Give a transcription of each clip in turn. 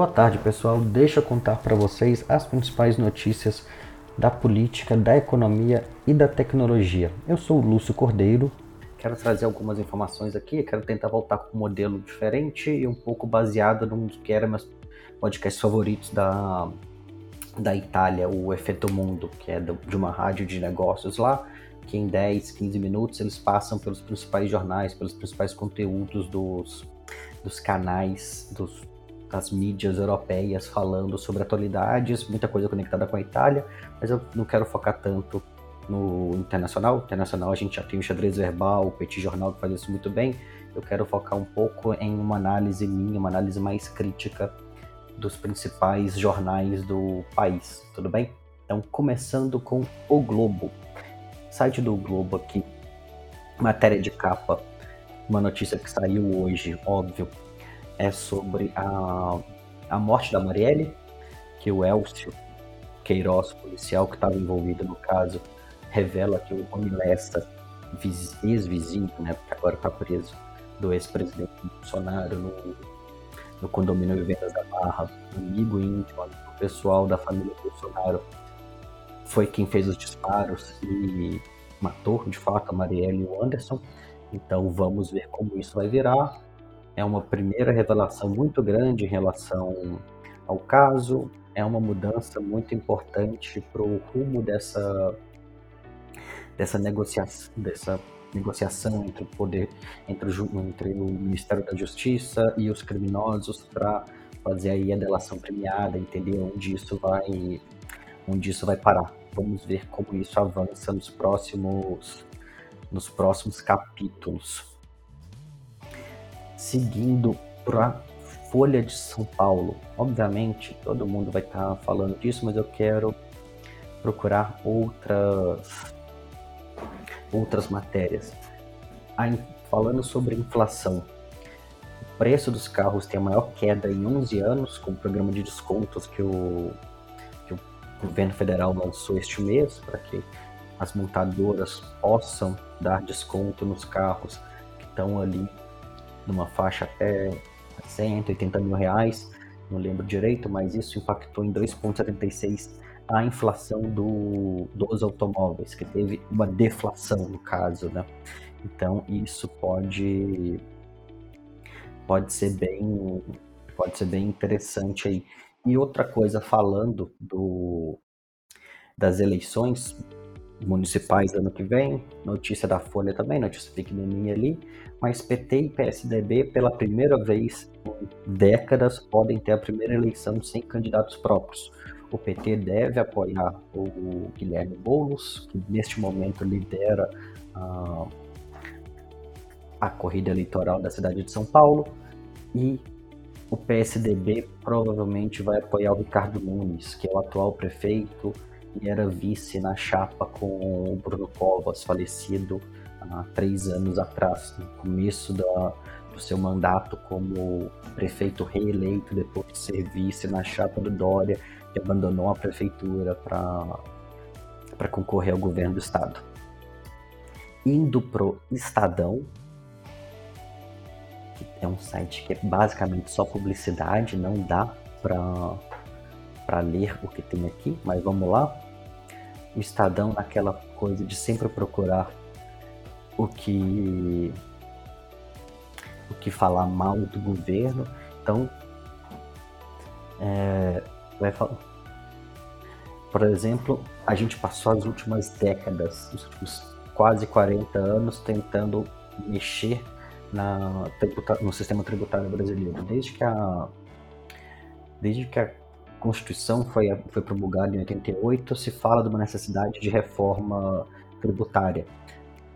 Boa tarde, pessoal. Deixa eu contar para vocês as principais notícias da política, da economia e da tecnologia. Eu sou o Lúcio Cordeiro. Quero trazer algumas informações aqui, quero tentar voltar com um modelo diferente e um pouco baseado num que era meus podcasts favoritos da, da Itália, o Efeito Mundo, que é de uma rádio de negócios lá, que em 10, 15 minutos eles passam pelos principais jornais, pelos principais conteúdos dos, dos canais, dos, das mídias europeias falando sobre atualidades, muita coisa conectada com a Itália, mas eu não quero focar tanto no internacional. Internacional a gente já tem o xadrez verbal, o Petit Jornal que faz isso muito bem. Eu quero focar um pouco em uma análise minha, uma análise mais crítica dos principais jornais do país, tudo bem? Então, começando com o Globo. Site do Globo aqui, matéria de capa, uma notícia que saiu hoje, óbvio, é sobre a, a morte da Marielle, que o Elcio Queiroz, policial que estava envolvido no caso, revela que o Rony Lessa, ex-vizinho, né, porque agora está preso, do ex-presidente Bolsonaro no, no condomínio Vivendas da Barra, amigo íntimo, amigo pessoal da família Bolsonaro, foi quem fez os disparos e matou de fato a Marielle e o Anderson. Então vamos ver como isso vai virar. É uma primeira revelação muito grande em relação ao caso. É uma mudança muito importante para o rumo dessa dessa negociação, dessa negociação entre o poder, entre entre o Ministério da Justiça e os criminosos para fazer aí a delação premiada, entender onde isso vai, onde isso vai parar. Vamos ver como isso avança nos próximos, nos próximos capítulos. Seguindo para Folha de São Paulo. Obviamente, todo mundo vai estar tá falando disso, mas eu quero procurar outras outras matérias. Falando sobre inflação, o preço dos carros tem a maior queda em 11 anos, com o programa de descontos que o, que o governo federal lançou este mês, para que as montadoras possam dar desconto nos carros que estão ali numa faixa até 180 mil reais, não lembro direito, mas isso impactou em 2,76 a inflação do, dos automóveis, que teve uma deflação no caso, né? Então isso pode pode ser bem pode ser bem interessante aí. E outra coisa falando do das eleições municipais ano que vem, notícia da Folha também, notícia pequenininha ali, mas PT e PSDB pela primeira vez em décadas podem ter a primeira eleição sem candidatos próprios. O PT deve apoiar o Guilherme Boulos, que neste momento lidera a, a corrida eleitoral da cidade de São Paulo, e o PSDB provavelmente vai apoiar o Ricardo Nunes, que é o atual prefeito e era vice na chapa com o Bruno Covas, falecido há três anos atrás, no começo da, do seu mandato como prefeito reeleito, depois de ser vice na chapa do Dória que abandonou a prefeitura para concorrer ao governo do estado. Indo pro Estadão, que é um site que é basicamente só publicidade, não dá para ler o que tem aqui, mas vamos lá. O Estadão, aquela coisa de sempre procurar o que o que falar mal do governo. Então, é, vai falar. Por exemplo, a gente passou as últimas décadas, os últimos quase 40 anos, tentando mexer na, no sistema tributário brasileiro. Desde que a, desde que a Constituição foi, foi promulgada em 88, se fala de uma necessidade de reforma tributária.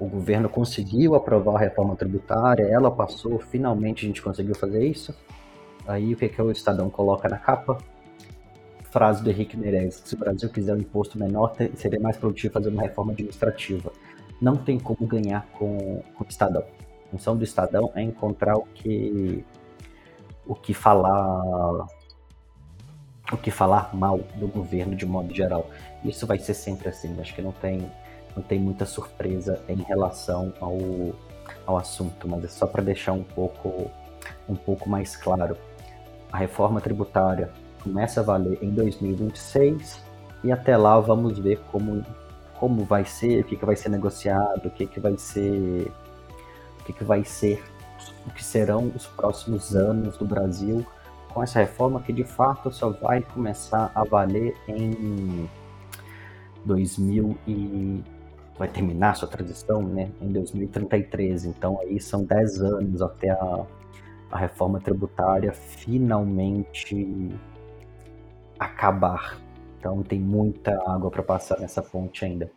O governo conseguiu aprovar a reforma tributária, ela passou, finalmente a gente conseguiu fazer isso. Aí o que, que o Estadão coloca na capa? frase do Henrique Meirelles, se o Brasil quiser um imposto menor, seria mais produtivo fazer uma reforma administrativa. Não tem como ganhar com, com o Estadão. A função do Estadão é encontrar o que o que falar o que falar mal do governo de modo geral. Isso vai ser sempre assim. Acho que não tem não tem muita surpresa em relação ao, ao assunto, mas é só para deixar um pouco um pouco mais claro a reforma tributária começa a valer em 2026 e até lá vamos ver como, como vai ser, o que, que vai ser negociado, o que, que vai ser o que, que vai ser, o que serão os próximos anos do Brasil com essa reforma que de fato só vai começar a valer em 2000 e vai terminar sua transição né, em 2033. Então aí são 10 anos até a, a reforma tributária finalmente acabar. Então tem muita água para passar nessa ponte ainda.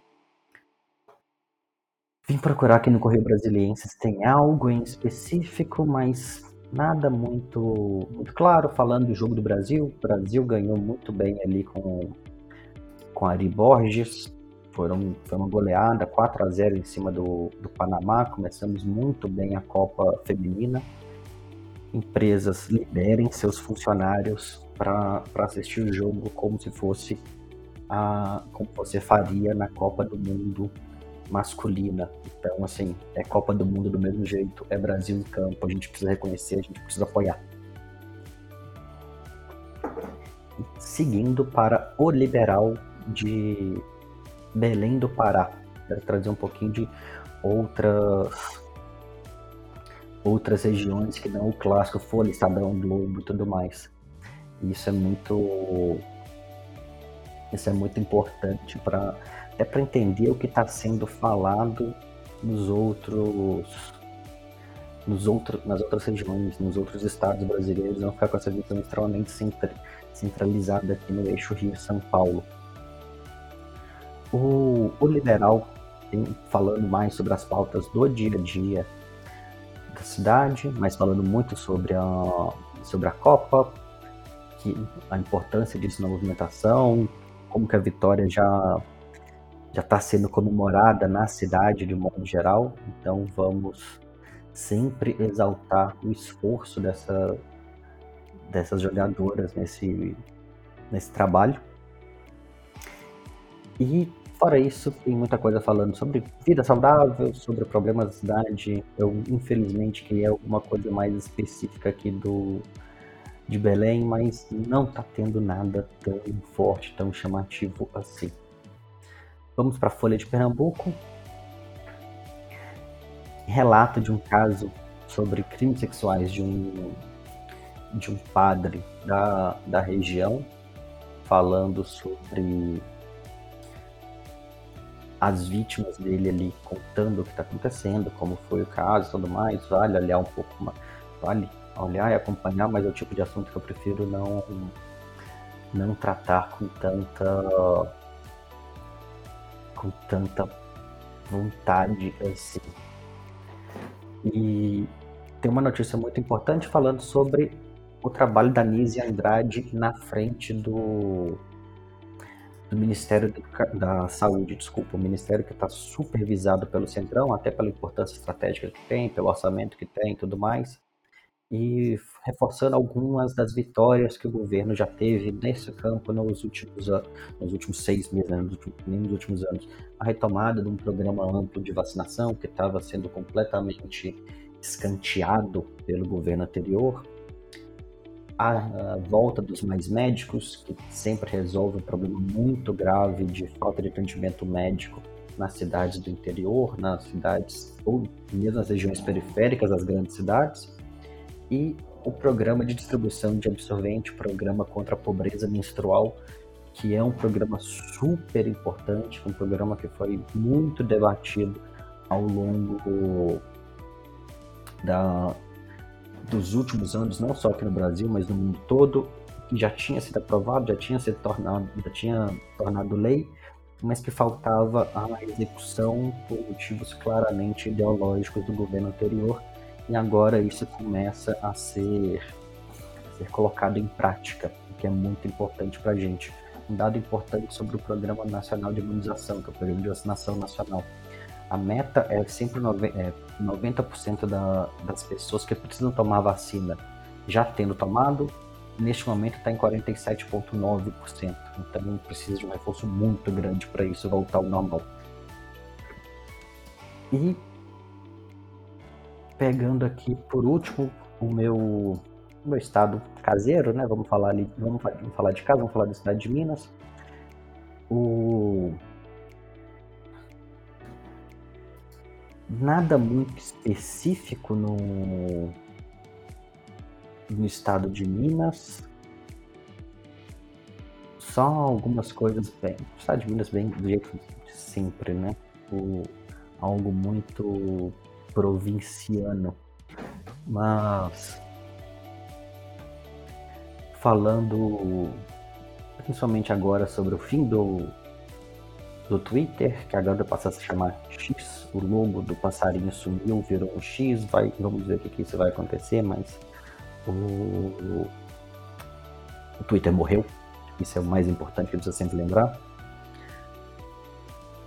Vim procurar aqui no Correio Brasiliense se tem algo em específico, mas nada muito, muito claro. Falando do jogo do Brasil, o Brasil ganhou muito bem ali com, com Ari Borges. Foram, foi uma goleada, 4 a 0 em cima do, do Panamá. Começamos muito bem a Copa Feminina. Empresas liberem seus funcionários para assistir o jogo como se fosse a, como você faria na Copa do Mundo masculina. Então, assim, é Copa do Mundo do mesmo jeito, é Brasil em campo, a gente precisa reconhecer, a gente precisa apoiar. Seguindo para o liberal de Belém do Pará. Quero trazer um pouquinho de outras outras regiões que não o clássico Folha, Estadão, Globo e tudo mais. Isso é muito isso é muito importante para até para entender o que está sendo falado nos outros nos outros, nas outras regiões, nos outros estados brasileiros, não ficar com essa visão extremamente centralizada aqui no eixo Rio-São Paulo. O, o liberal falando mais sobre as pautas do dia a dia da cidade, mas falando muito sobre a, sobre a Copa, que, a importância disso na movimentação, como que a vitória já já está sendo comemorada na cidade de modo geral, então vamos sempre exaltar o esforço dessa, dessas jogadoras nesse, nesse trabalho. E fora isso, tem muita coisa falando sobre vida saudável, sobre problemas da cidade. Eu infelizmente queria alguma coisa mais específica aqui do de Belém, mas não está tendo nada tão forte, tão chamativo assim. Vamos para a Folha de Pernambuco. Relato de um caso sobre crimes sexuais de um, de um padre da, da região, falando sobre as vítimas dele ali, contando o que está acontecendo, como foi o caso e tudo mais. Vale olhar um pouco, vale olhar e acompanhar, mas é o tipo de assunto que eu prefiro não, não tratar com tanta com tanta vontade assim. E tem uma notícia muito importante falando sobre o trabalho da Nise Andrade na frente do, do Ministério da Saúde, desculpa, o Ministério que está supervisado pelo Centrão, até pela importância estratégica que tem, pelo orçamento que tem e tudo mais e reforçando algumas das vitórias que o governo já teve nesse campo nos últimos anos, nos últimos seis meses, né, nos últimos, nos últimos anos. A retomada de um programa amplo de vacinação que estava sendo completamente escanteado pelo governo anterior, a, a volta dos mais médicos, que sempre resolve um problema muito grave de falta de atendimento médico nas cidades do interior, nas cidades ou mesmo nas regiões periféricas das grandes cidades e o programa de distribuição de absorvente, programa contra a pobreza menstrual, que é um programa super importante, um programa que foi muito debatido ao longo da, dos últimos anos, não só aqui no Brasil, mas no mundo todo, que já tinha sido aprovado, já tinha sido tornado, já tinha tornado lei, mas que faltava a execução por motivos claramente ideológicos do governo anterior e agora isso começa a ser, a ser colocado em prática, o que é muito importante para a gente. Um dado importante sobre o Programa Nacional de Imunização, que é o Programa de Vacinação Nacional. A meta é sempre 90% é, da, das pessoas que precisam tomar vacina já tendo tomado, neste momento está em 47,9%. Então precisa de um reforço muito grande para isso voltar ao normal. E pegando aqui por último o meu meu estado caseiro, né? Vamos falar ali, vamos, vamos falar de casa, vamos falar da cidade de Minas. O nada muito específico no no estado de Minas. Só algumas coisas bem, o estado de Minas bem do jeito sempre, né? O, algo muito provinciano. Mas falando principalmente agora sobre o fim do, do Twitter, que agora passa a se chamar X, o logo do passarinho sumiu, virou um X, vai, vamos ver o que, que isso vai acontecer, mas o, o Twitter morreu, isso é o mais importante que precisa sempre lembrar.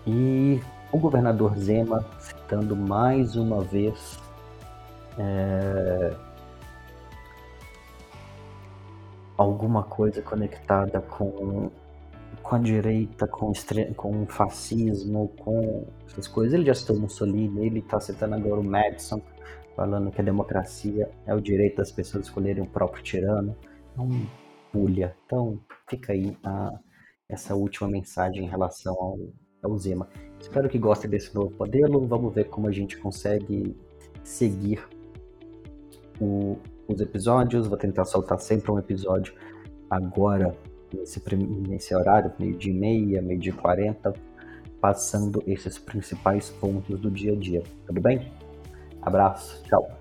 E o governador Zema citando mais uma vez é, alguma coisa conectada com, com a direita, com, com o fascismo, com essas coisas. Ele já citou Mussolini, ele está citando agora o Madison, falando que a democracia é o direito das pessoas escolherem o próprio tirano. É um. Então, fica aí a, essa última mensagem em relação ao, ao Zema. Espero que gostem desse novo modelo. Vamos ver como a gente consegue seguir o, os episódios. Vou tentar soltar sempre um episódio agora, nesse, nesse horário, meio-dia e meia, meio-dia e quarenta, passando esses principais pontos do dia a dia. Tudo bem? Abraço, tchau.